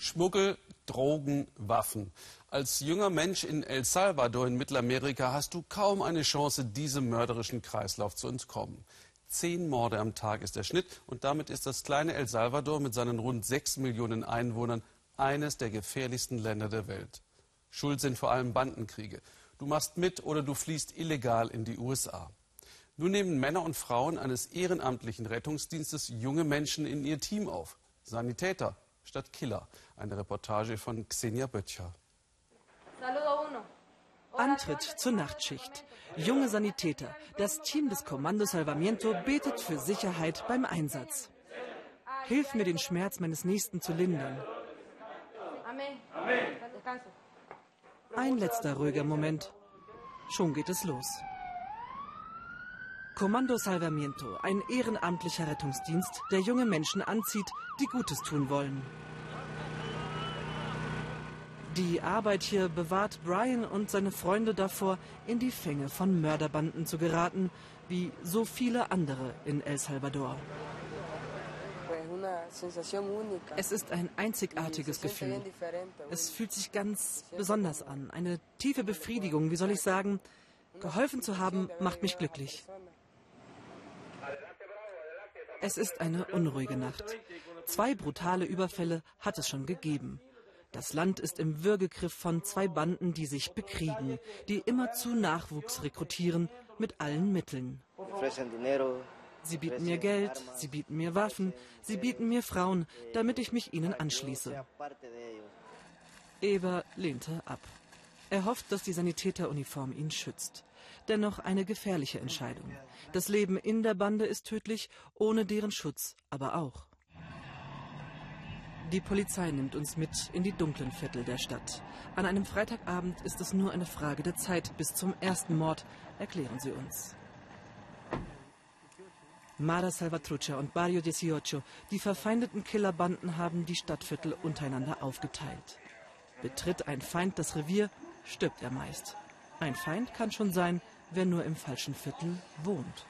Schmuggel, Drogen, Waffen. Als junger Mensch in El Salvador in Mittelamerika hast du kaum eine Chance, diesem mörderischen Kreislauf zu entkommen. Zehn Morde am Tag ist der Schnitt und damit ist das kleine El Salvador mit seinen rund sechs Millionen Einwohnern eines der gefährlichsten Länder der Welt. Schuld sind vor allem Bandenkriege. Du machst mit oder du fliehst illegal in die USA. Nun nehmen Männer und Frauen eines ehrenamtlichen Rettungsdienstes junge Menschen in ihr Team auf. Sanitäter statt Killer. Eine Reportage von Xenia Böttcher. Antritt zur Nachtschicht. Junge Sanitäter. Das Team des Kommando Salvamiento betet für Sicherheit beim Einsatz. Hilf mir, den Schmerz meines Nächsten zu lindern. Ein letzter ruhiger Moment. Schon geht es los. Kommando Salvamiento, ein ehrenamtlicher Rettungsdienst, der junge Menschen anzieht, die Gutes tun wollen. Die Arbeit hier bewahrt Brian und seine Freunde davor, in die Fänge von Mörderbanden zu geraten, wie so viele andere in El Salvador. Es ist ein einzigartiges Gefühl. Es fühlt sich ganz besonders an. Eine tiefe Befriedigung, wie soll ich sagen. Geholfen zu haben, macht mich glücklich. Es ist eine unruhige Nacht. Zwei brutale Überfälle hat es schon gegeben. Das Land ist im Würgegriff von zwei Banden, die sich bekriegen, die immerzu Nachwuchs rekrutieren mit allen Mitteln. Sie bieten mir Geld, sie bieten mir Waffen, sie bieten mir Frauen, damit ich mich ihnen anschließe. Eber lehnte ab. Er hofft, dass die Sanitäteruniform ihn schützt. Dennoch eine gefährliche Entscheidung. Das Leben in der Bande ist tödlich, ohne deren Schutz aber auch. Die Polizei nimmt uns mit in die dunklen Viertel der Stadt. An einem Freitagabend ist es nur eine Frage der Zeit bis zum ersten Mord, erklären sie uns. Mara Salvatrucha und Barrio 18, die verfeindeten Killerbanden haben die Stadtviertel untereinander aufgeteilt. Betritt ein Feind das Revier, stirbt er meist. Ein Feind kann schon sein, wer nur im falschen Viertel wohnt.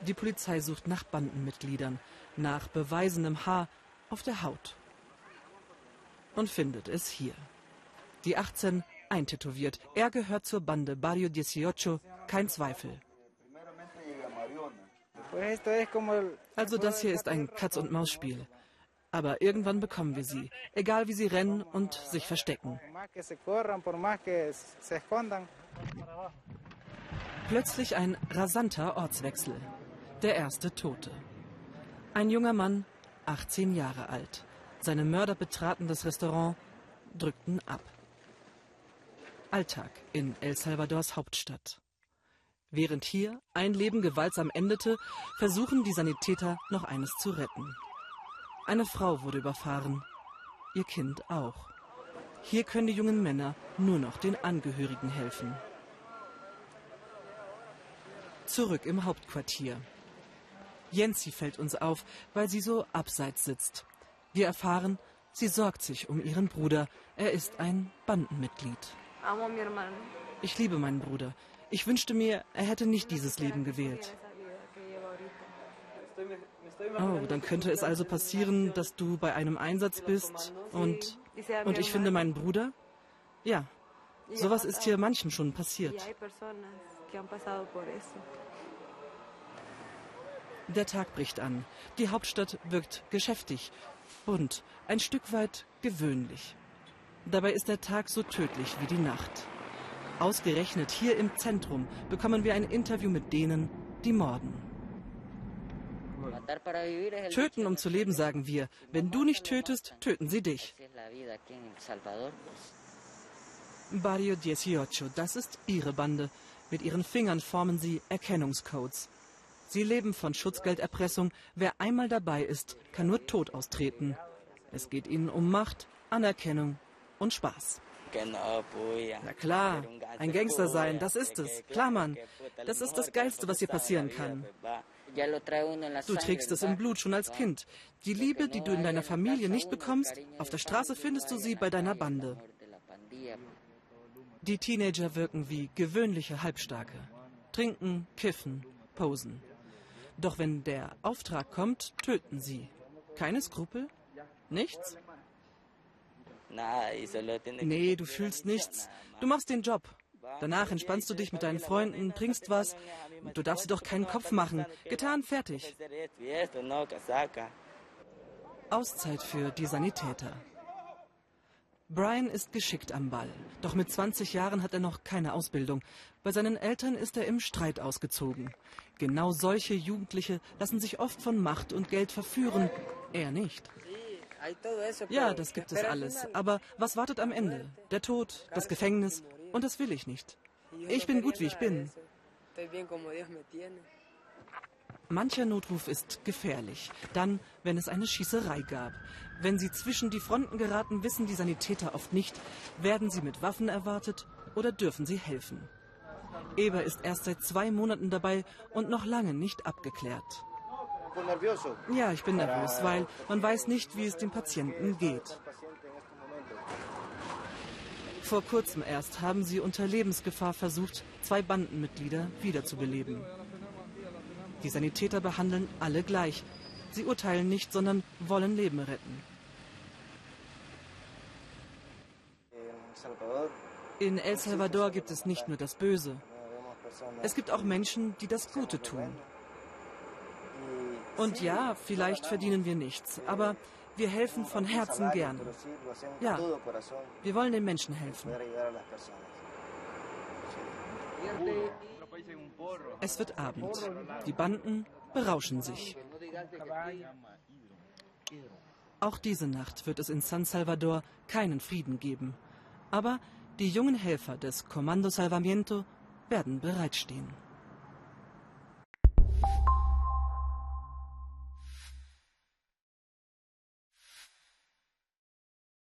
Die Polizei sucht nach Bandenmitgliedern, nach beweisenem Haar, auf der Haut. Und findet es hier. Die 18 eintätowiert. Er gehört zur Bande Barrio 18, kein Zweifel. Also das hier ist ein Katz-und-Maus-Spiel. Aber irgendwann bekommen wir sie, egal wie sie rennen und sich verstecken. Plötzlich ein rasanter Ortswechsel. Der erste Tote. Ein junger Mann 18 Jahre alt. Seine Mörder betraten das Restaurant, drückten ab. Alltag in El Salvadors Hauptstadt. Während hier ein Leben gewaltsam endete, versuchen die Sanitäter noch eines zu retten. Eine Frau wurde überfahren, ihr Kind auch. Hier können die jungen Männer nur noch den Angehörigen helfen. Zurück im Hauptquartier. Jensi fällt uns auf, weil sie so abseits sitzt. Wir erfahren, sie sorgt sich um ihren Bruder. Er ist ein Bandenmitglied. Ich liebe meinen Bruder. Ich wünschte mir, er hätte nicht dieses Leben gewählt. Oh, dann könnte es also passieren, dass du bei einem Einsatz bist und, und ich finde meinen Bruder? Ja, sowas ist hier manchem schon passiert. Der Tag bricht an. Die Hauptstadt wirkt geschäftig, bunt, ein Stück weit gewöhnlich. Dabei ist der Tag so tödlich wie die Nacht. Ausgerechnet hier im Zentrum bekommen wir ein Interview mit denen, die morden. Töten, um zu leben, sagen wir. Wenn du nicht tötest, töten sie dich. Barrio 18, das ist ihre Bande. Mit ihren Fingern formen sie Erkennungscodes. Sie leben von Schutzgelderpressung. Wer einmal dabei ist, kann nur tot austreten. Es geht ihnen um Macht, Anerkennung und Spaß. Na klar, ein Gangster sein, das ist es. Klar, Mann. Das ist das Geilste, was hier passieren kann. Du trägst es im Blut schon als Kind. Die Liebe, die du in deiner Familie nicht bekommst, auf der Straße findest du sie bei deiner Bande. Die Teenager wirken wie gewöhnliche Halbstarke. Trinken, kiffen, posen. Doch wenn der Auftrag kommt, töten sie. Keine Skrupel? Nichts? Nee, du fühlst nichts. Du machst den Job. Danach entspannst du dich mit deinen Freunden, trinkst was. Du darfst dir doch keinen Kopf machen. Getan, fertig. Auszeit für die Sanitäter. Brian ist geschickt am Ball. Doch mit 20 Jahren hat er noch keine Ausbildung. Bei seinen Eltern ist er im Streit ausgezogen. Genau solche Jugendliche lassen sich oft von Macht und Geld verführen. Er nicht. Ja, das gibt es alles. Aber was wartet am Ende? Der Tod, das Gefängnis. Und das will ich nicht. Ich bin gut, wie ich bin. Mancher Notruf ist gefährlich. Dann, wenn es eine Schießerei gab. Wenn sie zwischen die Fronten geraten, wissen die Sanitäter oft nicht, werden sie mit Waffen erwartet oder dürfen sie helfen. Eber ist erst seit zwei Monaten dabei und noch lange nicht abgeklärt. Ja, ich bin nervös, weil man weiß nicht, wie es dem Patienten geht. Vor kurzem erst haben sie unter Lebensgefahr versucht, zwei Bandenmitglieder wiederzubeleben. Die Sanitäter behandeln alle gleich. Sie urteilen nicht, sondern wollen Leben retten. In El Salvador gibt es nicht nur das Böse. Es gibt auch Menschen, die das Gute tun. Und ja, vielleicht verdienen wir nichts, aber wir helfen von Herzen gern. Ja, wir wollen den Menschen helfen. Es wird Abend. Die Banden berauschen sich. Auch diese Nacht wird es in San Salvador keinen Frieden geben. Aber die jungen Helfer des Kommando Salvamiento werden bereitstehen.